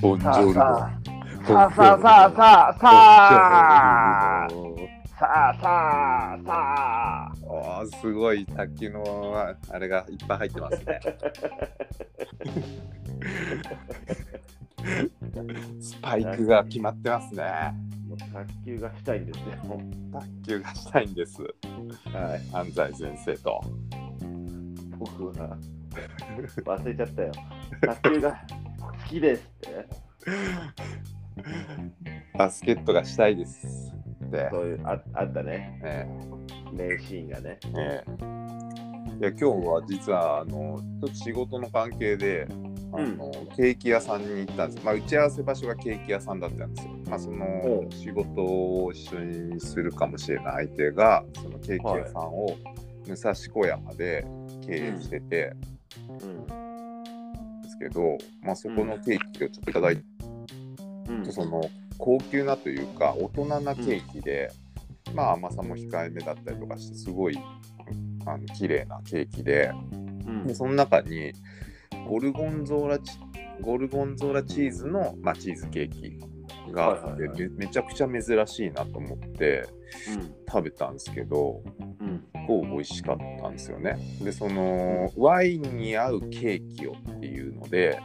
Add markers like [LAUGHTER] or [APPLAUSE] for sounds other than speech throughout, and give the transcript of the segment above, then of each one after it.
ボンジョルノ。さあさあさあさあさあさあさあさあおーすごい卓球のあれがいっぱい入ってますね。スパイクが決まってますね。もう卓球がしたいんですよ。卓球がしたいんです。はい。安西先生と。僕は忘れちゃったよ。卓球が好きですって。バスケットがしたいです。で、そういうああったね。え名シーンがね。えええいや今日は実はあのちょっと仕事の関係であの、ケーキ屋さんに行ったんです、まあ、打ち合わせ場所がケーキ屋さんだったんですよ。まあ、そおのう仕事を一緒にするかもしれない相手がそのケーキ屋さんを武蔵小山で経営してて、うん。ですけど、まあ、そこのケーキをちょっといただいて、うん。その高級なというか大人なケーキで、まあ甘さも控えめだったりとかしてすごいあの綺麗なケーキでうんでその中にゴルゴンゾーラチゴルゴンゾーラチーズの、まあ、チーズケーキがあって、はいはいはいめめちゃくちゃ珍しいなと思って食べたんですけどうん。うん。こう美味しかったんですよね。でそのワインに合うケーキをっていうので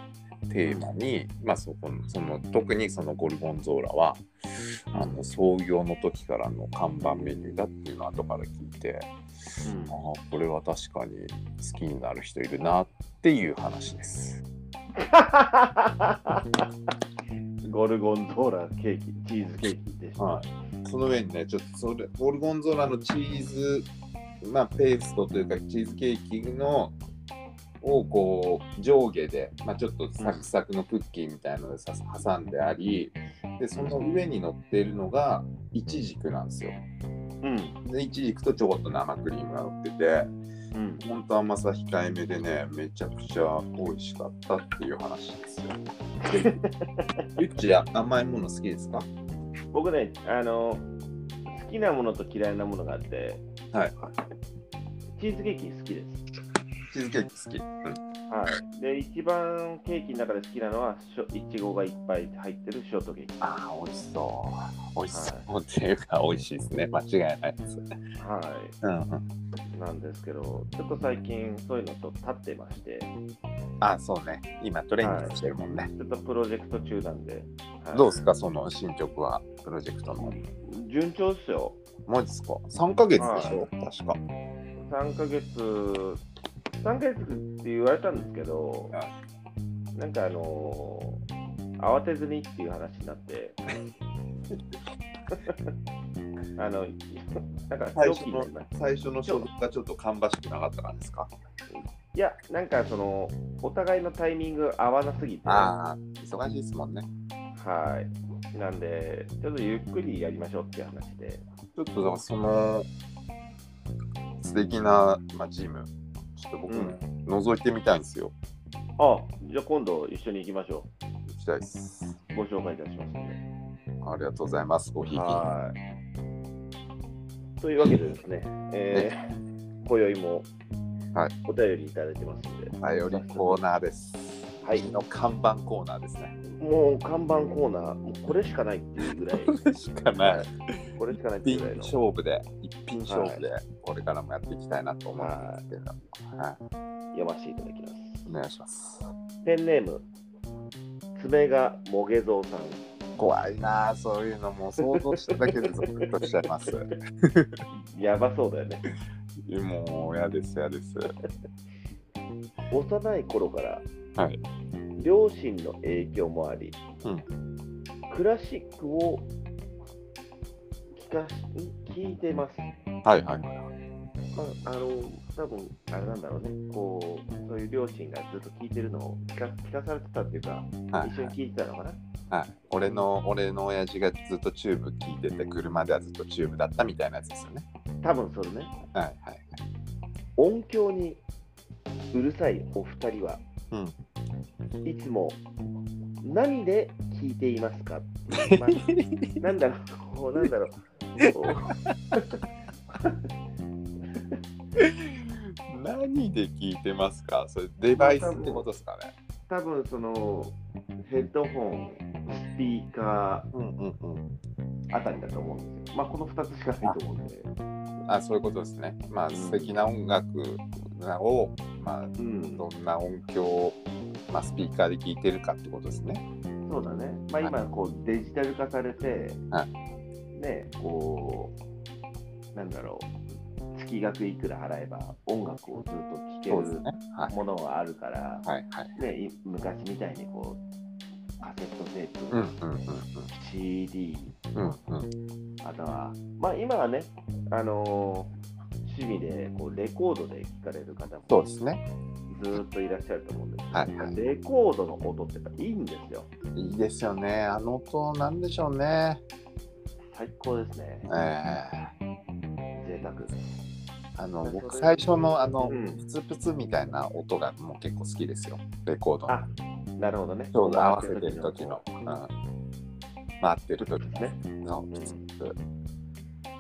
テーマに、まあ、そこのその特にそのゴルゴンゾーラはあの創業の時からの看板メニューだっていうのを後から聞いてああこれは確かに好きになる人いるなっていう話です。[LAUGHS] ゴルゴンゾーラケーキ、チーズケーキでした。はい、その上にねちょっとそれゴルゴンゾーラのチーズ、まあ、ペーストというかチーズケーキのをこう上下で、まあ、ちょっとサクサクのクッキーみたいなのでさ挟んでありでその上に乗っているのがイチジクなんですよ。うん。でイチジクとちょこっと生クリームが乗っててうん。本当甘さ控えめでねめちゃくちゃ美味しかったっていう話ですよ。で [LAUGHS] ゆっち甘いもの好きですか？僕ね、あの、好きなものと嫌いなものがあって、はい。チーズケーキ好きです。チーズケーキ好き。うんはい。で、一番ケーキの中で好きなのは、いちごがいっぱい入ってるショートケーキ。はああ、美味しそう。美味しそうっていうか、美味しいですね。間違いないです。うんうん。い。なんですけど、ちょっと最近そういうのと立ってまして、あそうね。今トレーニングしてるもんね。ちょっとプロジェクト中なんで、はいどうですか、その進捗は、プロジェクトの。順調っすよ。マジですか ?3 ヶ月でしょ？確か。3ヶ月、3ヶ月って言われたんですけど、はなんかあのー慌てずにっていう話になって、[LAUGHS] あの、なんか最初の最初の所属がちょっと芳しくなかったからですか？いや、なんかその、お互いのタイミング合わなすぎて、はああ、忙しいですもんね。い。なんで、ちょっとゆっくりやりましょうっていう話で、ちょっとだからその素敵な、まあ、ジム、ちょっと僕、うん覗いてみたいんですよ。あじゃあ今度一緒に行きましょ行きたいです。う。ご紹介いたしますので。ありがとうございます。ごひいきに。はい。というわけでですね、えー、今宵もはいお便りいただいてますので、頼りコーナーです。はいの看板コーナーですね。もう看板コーナー、もうこれしかないっていうぐらい、[LAUGHS] しかない。これしかないってい一品うぐらいの、勝負で、一品勝負で、これからもやっていきたいなと思うんですけど、はい、読ませていただきます。お願いします。ペンネーム、爪がもげぞうさん。怖いなあそういうのもう想像しただけでゾクッとしちゃいます。やばそうだよね。もう嫌です、嫌です。幼い頃から、はい両親の影響もあり、うんクラシックを聞かし聞いてます。はいはいあ、あの、多分あれなんだろうね、こう、そういう両親がずっと聞いてるのを聞か聞かされてたっていうか、はい一緒に聞いてたのかな。はい、俺の俺の親父がずっとチューブ聞いてて車ではずっとチューブだったみたいなやつですよね。多分それね、はいはい。音響にうるさいお二人は、うん。いつも何で聞いていますか、まあ、なんだろう、なんだろう。こ [LAUGHS] 何で聞いてますか？それデバイスってことですかねう多分そのヘッドホン、スピーカうんうんうん。ーあたりだと思うんですよ。まあこの2つしかないと思うんで。あ、そういうことですね。まあ、うん素敵な音楽を、まあ、うん、どんな音響を、まあ、スピーカーで聴いてるかってことですね。そうだね。まあ今こうデジタル化されて、はね、こう、なんだろう、月額いくら払えば音楽をずっと聴ける。ものがあるから、はいはい。昔みたいにこう、カセットテープ、うんうん CD、うんうん。うんうん。あとは、まあ今はね、あのー趣味でこうレコードで聴かれる方もそうですね。ずーっといらっしゃると思うんですけど、はいはいレコードの音ってやっぱいいんですよ。いいですよね。あの音なんでしょうね。最高ですね。え贅沢。えあの僕最初のあの、うんプツプツみたいな音がもう結構好きですよ。レコードの。あ、なるほどね。ちょうど合わせてる時の。うん、回ってる時ね。のプツプツ。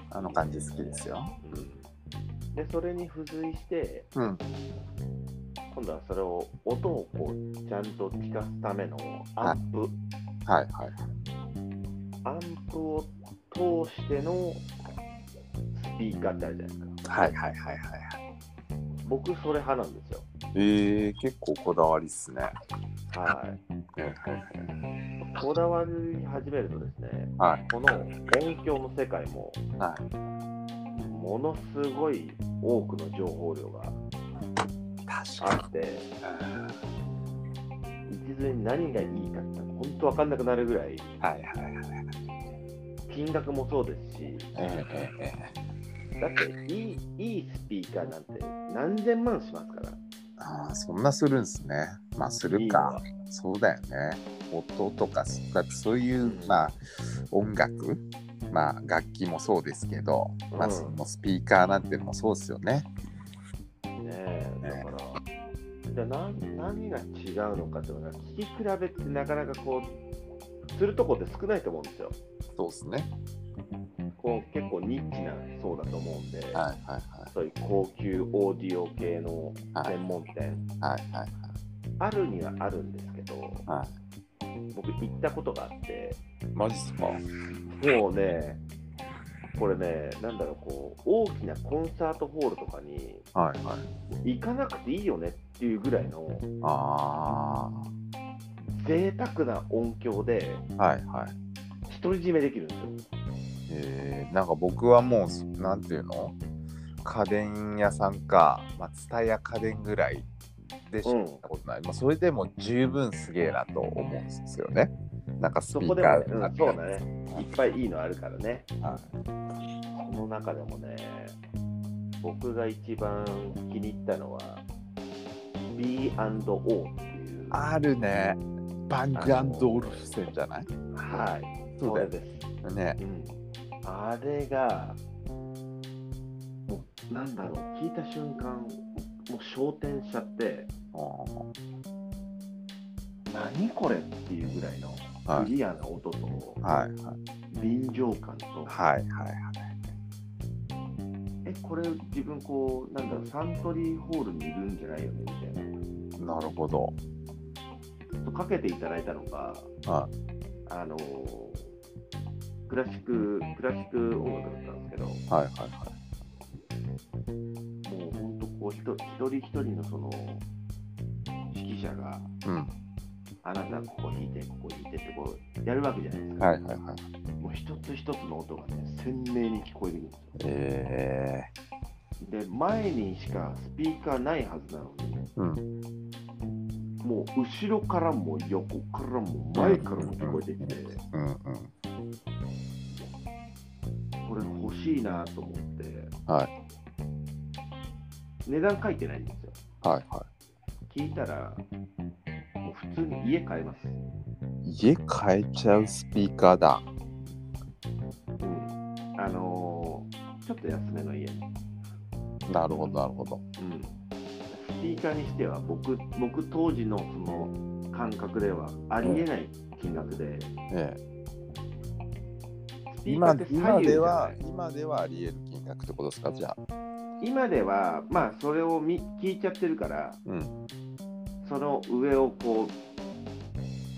あの感じ好きですよ。うん、で、それに付随して、うん。今度はそれを、音をこう、ちゃんと聞かすためのアンプ、はいはい。アンプを通してのスピーカーってあるじゃないですか。はいはいはいはいはい。僕、それ派なんですよ。えー、結構こだわりっすね。はい。はいこだわり始めるとですね、はいこの音響の世界も、はい。ものすごい多くの情報量が確あって、一途に何がいいかって本当分かんなくなるぐらい、はいはいはい。金額もそうですし、えええええだっていいいいスピーカーなんて何千万しますから。ああ、そんなするんですね。まあするか。そうだよね。音とかそういう、うんまあ音楽、まあ楽器もそうですけど、まあうんそのスピーカーなんてのもそうですよね。ねえ、だから、じゃあ何何が違うのかっていうのが、聞き比べってなかなかこう、するとこって少ないと思うんですよ。そうですね。こう結構ニッチな層だと思うんで、はいはいはい。そういう高級オーディオ系のはい専門店、はいはいあるにはあるんですけど、はい。僕行ったことがあって、マジっすか？もうね、これね、なんだろう、こう、大きなコンサートホールとかにはいはい。行かなくていいよねっていうぐらいのあ贅沢な音響であ。はいはい。独り占めできるんですよ。えー、なんか僕はもう、なんていうの？家電屋さんか、まあ、蔦屋家電ぐらいでしたことない。まあ、それでも十分すげえなと思うんですよね。なんかスピーそこカーでもね、うん、そうだね。いっぱいいいのあるからね。はいその中でもね、僕が一番気に入ったのは B&O っていう。あるね。バングオルフセンじゃない？はい。そうだよれです。ね。うん、あれが、もうなんだろう、聞いた瞬間、もう焦点しちゃって、何これっていうぐらいのはい。クリアな音と、はいはい。臨場感と、はいはいえ、これ自分こう、なんだろう、サントリーホールにいるんじゃないよねみたいな。なるほど。かけていただいたのが、はあのークラシック、クラシック音楽だったんですけど、いはいはいもう本当こう一人一人のその指揮者が、うん。あなたここ弾いて、ここ弾いてってこうやるわけじゃないですか。はいはいはい。もう一つ一つの音がね、鮮明に聞こえてくるんですよ。えで、前にしかスピーカーないはずなのに、ー、うん。もう後ろからも横からも前からも聞こえてきて、うんうん。しいなと思って、はい値段書いてないんですよ。はいは聞いたら、もう普通に家買えます。い。家変えちゃうスピーカーだ。うん。あのーちょっと安めの家。なるほどなるほど。うん。スピーカーにしては僕、僕当時のその感覚ではありえない金額で、ええスピーカー今って左今右じゃなではい今ではあり得る金額ってことですか？じゃあ。今では、まあ、それを見聞いちゃってるから、うん。その上をこ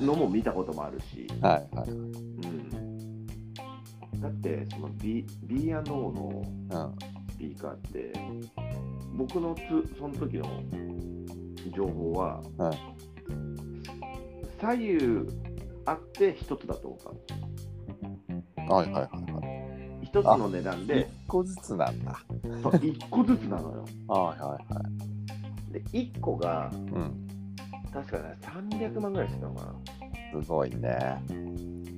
うのも見たこともあるし、はいはい。うん、だってその B- B&O のうん。スピーカーって僕のつその時の情報は、うん左右あって一つだと思ったんですよはいはいはいはい。一つの値段で一個ずつなんだ。そう1個ずつなのよ [LAUGHS] はいはいはい。で1個がうん。確かね300万ぐらいしてたのかなすごいね。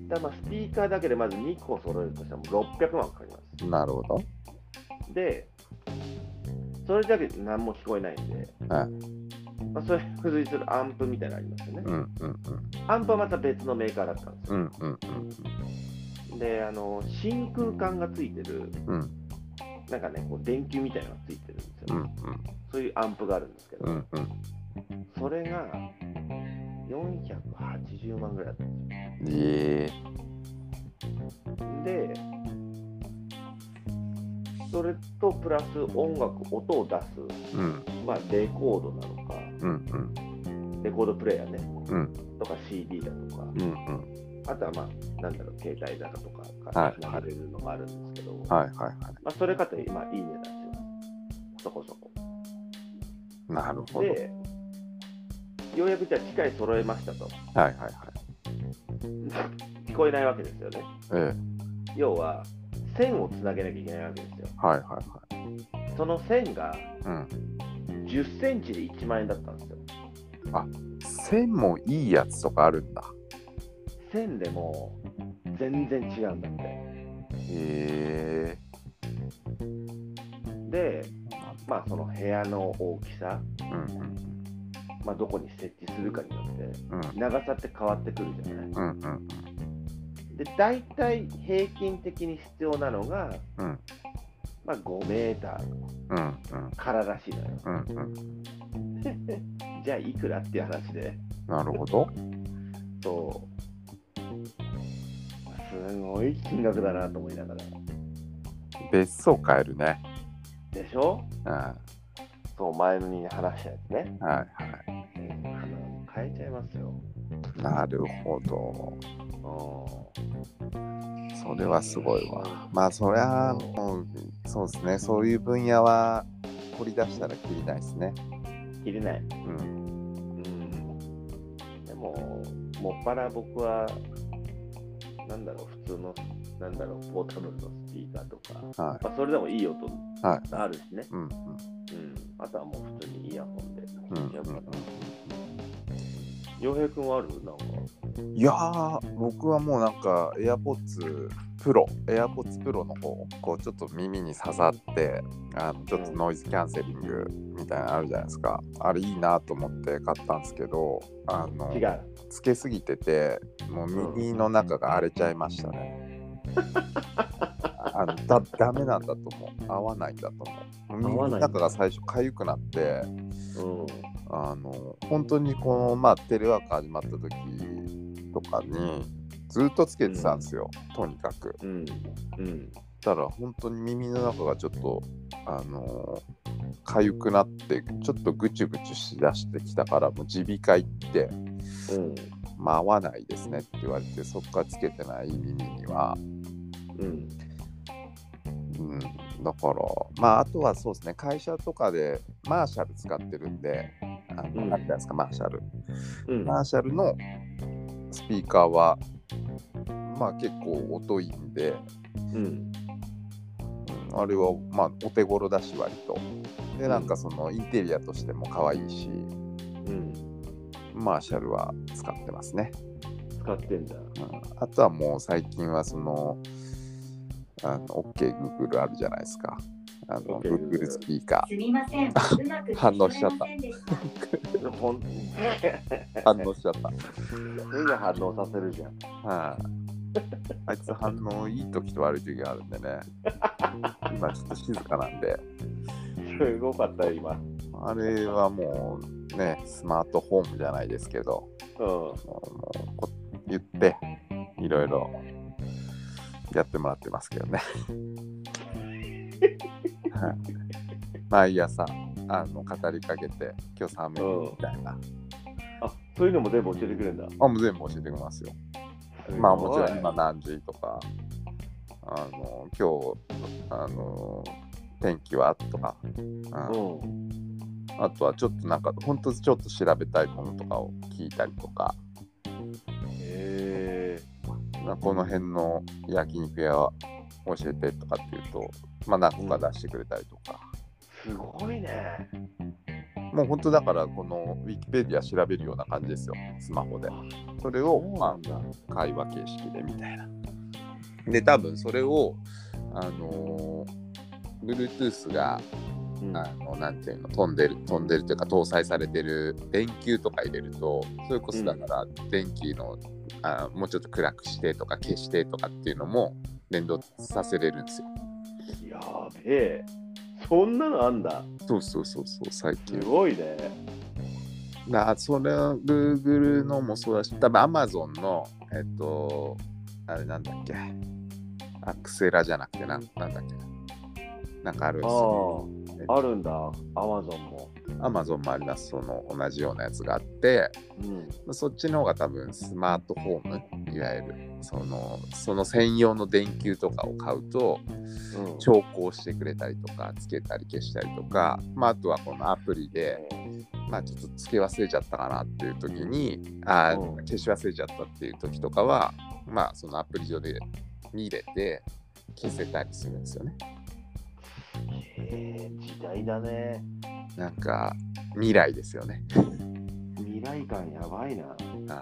だまあスピーカーだけでまず2個揃えるとしたらもう600万かかりますなるほど。で、それだけで何も聞こえないんで、はいまあ、それに付随するアンプみたいなのありますよね。うんうんうん。アンプはまた別のメーカーだったんですよ。うんうんうんで、あの、真空管がついてる、うん。なんかね、こう電球みたいなのがついてるんですよ、うんそういうアンプがあるんですけど、うんうん。それが480万ぐらいだったんでええ。すよ。で、それとプラス音楽、音を出す、うん。まあ、レコードなのか、うんレコードプレーヤーね、うん。とか CD だとか、うんうん。あとはまあ、なんだろう、携帯だとかはからいつながれるのがあるんですけど、はいはいはまあ、それかと今、いい値段します。そこそこ。い。なるほど。はいで、ようやくじゃあ機械揃えましたと。はいはい。聞こえないわけですよね。え要は、線をつなげなきゃいけないわけですよ。えはいはいはい。その線がうん。10センチで1万円だったんですよ。線もいいやつとかあるんだ。線でも全然違うんだって。へえで、まあ、その部屋の大きさ、うんうんまあ、どこに設置するかによって、うん長さって変わってくるじゃない。うんうんで、大体平均的に必要なのが、うんまあ、5メーターうんうんかららしいのよ。うんうん。[LAUGHS] じゃあ、いくらっていう話で、なるほど。そう、すごい金額だなと思いながら。別荘買えるね。でしょ？うん。はそう、前に話したやつね。いはうんあの変えちゃいますよ。い。なるほど。それはすごいわ。まあそりゃもうそうですね。そういう分野は掘り出したらきりないですね。切れない。うん。うん。でも、もっぱら僕は、なんだろう、普通の、なんだろう、ポータブルのスピーカーとか、はい。まあ、それでもいい音はい。あるしね。うんうんうん。あとはもう普通にイヤホンでうん聞いちゃうから。うん洋平君はある？なんか。いやー、僕はもうなんか AirPods Pro、AirPods Pro の方、こうちょっと耳に刺さって、あのちょっとノイズキャンセリングみたいなのあるじゃないですか。あれいいなと思って買ったんですけど、あの。つけすぎてて、もう耳の中が荒れちゃいましたね。[LAUGHS] あのだダメなんだと思う。合わないんだと思う。耳の中が最初かゆくなって、うん。あの本当にこの、まあ、テレワーク始まった時とかにずっとつけてたんですよ、とにかく。うん。うん。たら本当に耳の中がちょっとあのかゆくなってちょっとぐちゅぐちゅしだしてきたからもう耳鼻科行って、うん。まあ、合わないですねって言われてそこからつけてない耳には、うん。うん、だからまああとはそうですね会社とかでマーシャル使ってるんであの、うんあるじゃないですかマーシャル。うん。マーシャルのスピーカーは、まあ結構音いいんで、うん。うんあれはまあお手頃だし割と。で、なんかそのインテリアとしても可愛いし、うん。マーシャルは使ってますね。使ってんだ。うん、あとはもう最近はその、あの OK Google あるじゃないですか。あの Google スピーカすみません。[LAUGHS] うまく反応しちゃった。反応しちゃった。[LAUGHS] すぐ [LAUGHS] 反応させるじゃん。はい、あいつ反応いい時と悪い時があるんでね。今ちょっと静かなんで。すごかったよ、今。あれはもうね、スマートフォームじゃないですけど、うん。もうこ言って、いろいろやってもらってますけどね。はい毎朝あの語りかけて、今日寒いみたいな。あ、そういうのも全部教えてくれるんだ。あもう全部教えてくれますよ。まあもちろん今何時とか、あの今日あの天気はとか、うんうん。あとはちょっとなんか本当ちょっと調べたいものとかを聞いたりとか、へえ。まあこの辺の焼肉屋教えてとかっていうと、まあ何個か出してくれたりとか、すごいね。もう本当だからこのウィキペディア調べるような感じですよ、スマホで。それを、ま。あ、会話形式でみたいな。で、多分それを、あのー、Bluetooth が、うんあの、なんていうの、飛んでる、飛んでるというか、搭載されてる電球とか入れると、それこそだから、電気の、あもうちょっと暗くしてとか消してとかっていうのも連動させれるんですよ。やべえ。そんなのあんだ。そうそうそうそう、最す近。ごいね。だそれは Google のもそうだし、多分 Amazon の、えっと、あれなんだっけ、アクセラじゃなくてなん、なんだっけ、なんかあるんあですよ。あ、あるんだ。アマゾンも。あります、その同じようなやつがあって、うん。そっちの方が多分スマートフォーム、いわゆるそのその専用の電球とかを買うと、うん。調光してくれたりとか、つけたり消したりとか、まあ、あとはこのアプリで、まあちょっとつけ忘れちゃったかなっていう時に、うん消し忘れちゃったっていう時とかは、まあそのアプリ上で見れて消せたりするんですよね。時代だね。なんか未来ですよね。未来感やばいな。あ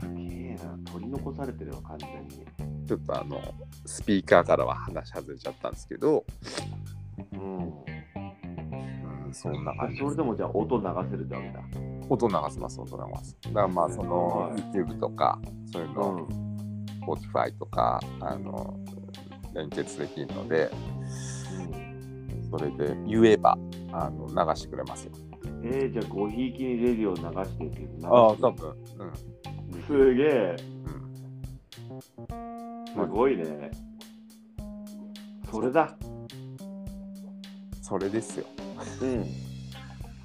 すげえな。取り残されてるわ、完全に。ちょっとあのスピーカーからは話外れちゃったんですけど、うん。うん、そんな感じですそれでもじゃあ音流せるってわけだ。音流せます、音流す。だからまあそのはい YouTube とか、そういうの、ん。Spotify とか、あの連結できるので、それで言えばあの流してくれますよ。えー、じゃあ、ごひいきにレディを流してっていうああ、多分。うん。すげえ。うん。すごいね。それだ。それですよ。うん。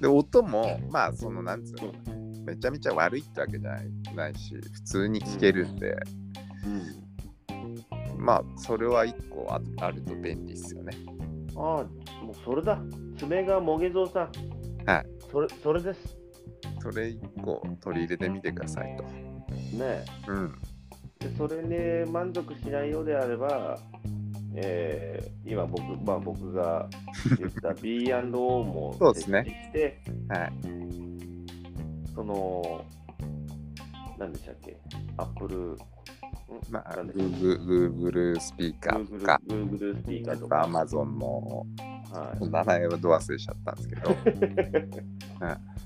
で、音も、まあ、その、なんつうの、めちゃめちゃ悪いってわけじゃないないし、普通に聞けるんで、うん。まあ、それは一個ああると便利ですよね。ああ、もうそれだ。爪がもげぞうさん。はい。それ、それです。それ一個取り入れてみてくださいと。ねうん。でそれに満足しないようであれば、えー今僕、まあ、僕が言った B&O もそうですね設置して、はい。その、何でしたっけ、アップル、まあ、Google, スピーカーとか、Google スピーカーとか、Amazon のはい、名前はど忘れしちゃったんですけど、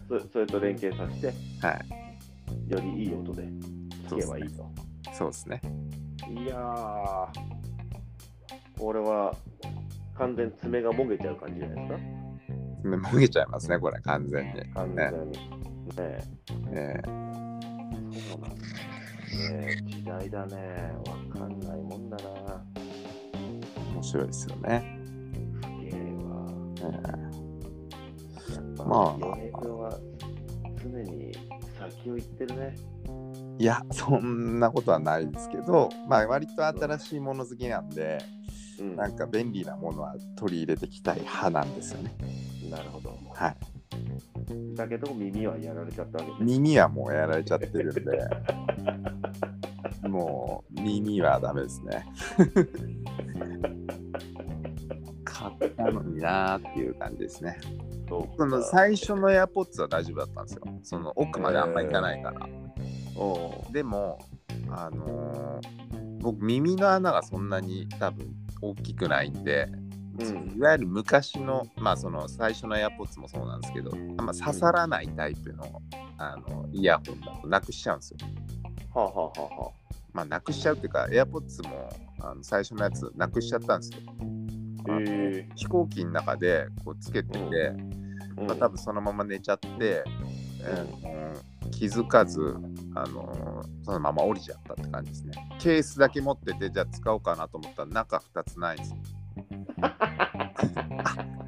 [LAUGHS] そそれと連携させて、はい。よりいい音で聞けばいいと。そうですね。いやー、これは完全に爪がもげちゃう感じじゃないですか。ねもげちゃいますね、これ、完全に。完全に。ね。えええそうなんだね。時代だね。わかんないもんだな。面白いですよね。すげえわ。えやっぱ、まあ洋平君は常に先を行ってるね。えいや、そんなことはないですけど、まあ、割と新しいもの好きなんで、うん、なんか便利なものは取り入れていきたい派なんですよね。なるほど。はい。だけど耳はやられちゃったわけね。耳はもうやられちゃってるんで、もう耳はダメですね。買ったのになーっていう感じですね。そうかその最初の AirPods は大丈夫だったんですよ。その奥まであんまいかないから。おうでも、あのー僕耳の穴がそんなに多分大きくないんで、うんいわゆる昔の、まあその最初の AirPods もそうなんですけど、あんま刺さらないタイプの,、あのイヤホンだとなくしちゃうんですよ。はあ、はあはあはまあなくしちゃうっていうか、AirPods もあの最初のやつなくしちゃったんですよ。あのへ飛行機の中でこうつけてて、あ、まあ、多分そのまま寝ちゃって、えー気づかず、あのーそのまま降りちゃったって感じですね。ケースだけ持ってて、じゃあ使おうかなと思ったら中2つないんですよ。あ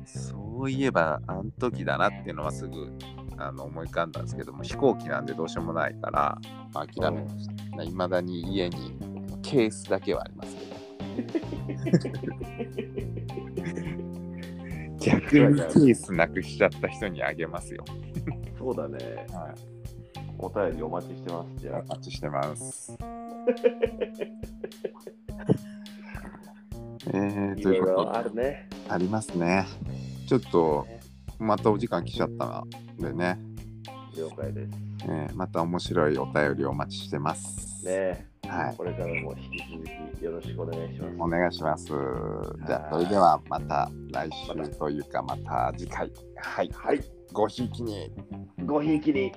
そういえば、あの時だなっていうのはすぐあの思い浮かんだんですけども飛行機なんでどうしようもないから、まあ、諦めました。いまだに家にケースだけはありますけど。[LAUGHS] 逆にケースなくしちゃった人にあげますよ。そうだね。はい、お便りお待ちしてます。じゃお待ちしてます。えー、ということあるね。ありますね。ちょっとまたお時間来ちゃったのでね、了解です。えーまた面白いお便りお待ちしてます。ねはい、これからも引き続きよろしくお願いします。お願いします。じゃあ、それではまた来週というか、また次回。はい、はい。ごひいきに。ごひいきに。